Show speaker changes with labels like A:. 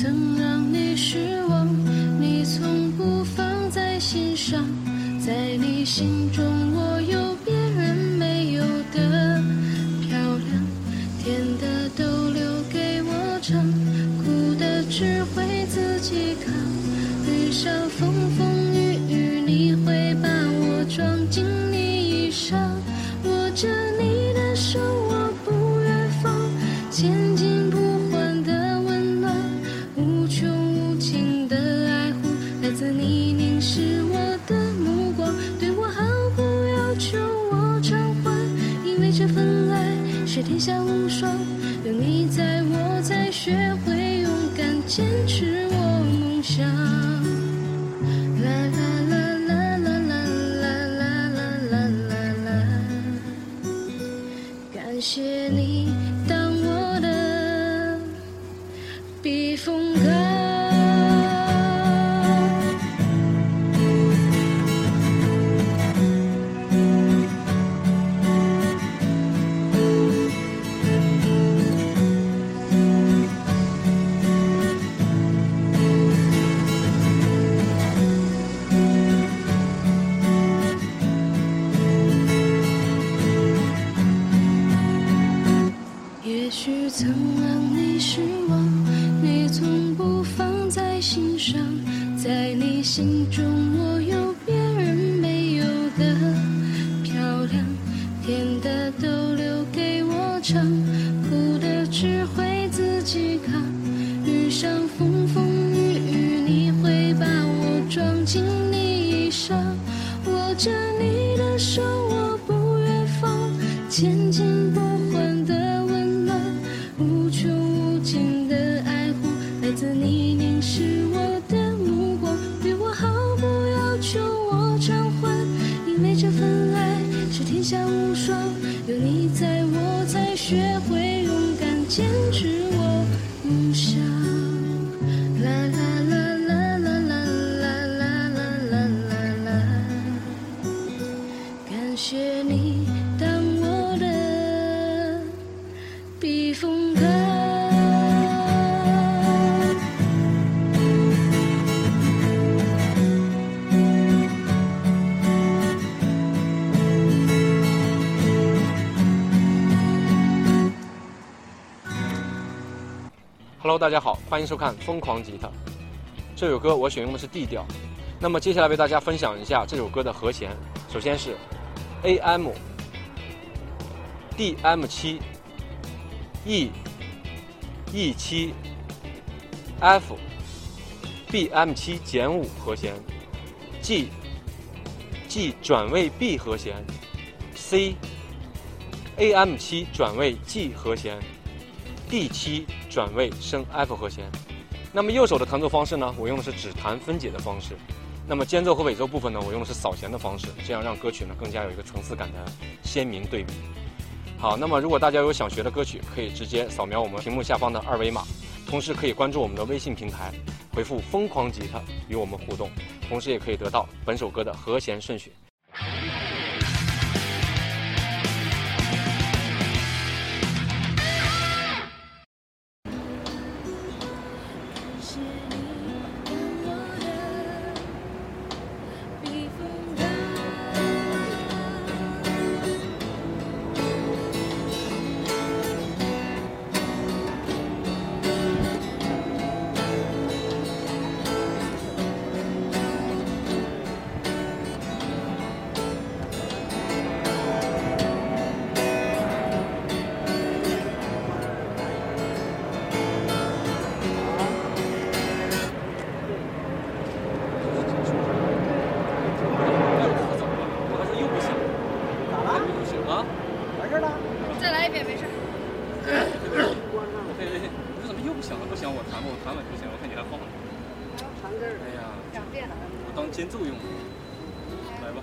A: 曾让你失望，你从不放在心上。在你心中，我有别人没有的漂亮，甜的都留给我尝，苦的只会自己扛。余生。天下无双，有你在我才学会勇敢坚持我梦想。曾让你失望，你从不放在心上，在你心中我有别人没有的漂亮，甜的都留给我尝，苦的只会自己扛。遇上风风雨雨，你会把我装进你衣裳，握着你的手我不愿放，千金不下无双
B: Hello，大家好，欢迎收看《疯狂吉他》。这首歌我选用的是 D 调，那么接下来为大家分享一下这首歌的和弦。首先是 A M D M 七 E E 七 F B M 七减五和弦，G G 转位 B 和弦，C A M 七转位 G 和弦。D 七转位升 F 和弦。那么右手的弹奏方式呢，我用的是指弹分解的方式。那么间奏和尾奏部分呢，我用的是扫弦的方式，这样让歌曲呢更加有一个层次感的鲜明对比。好，那么如果大家有想学的歌曲，可以直接扫描我们屏幕下方的二维码，同时可以关注我们的微信平台，回复“疯狂吉他”与我们互动，同时也可以得到本首歌的和弦顺序。哎呀，
C: 两遍了。
B: 我当间奏用。来吧。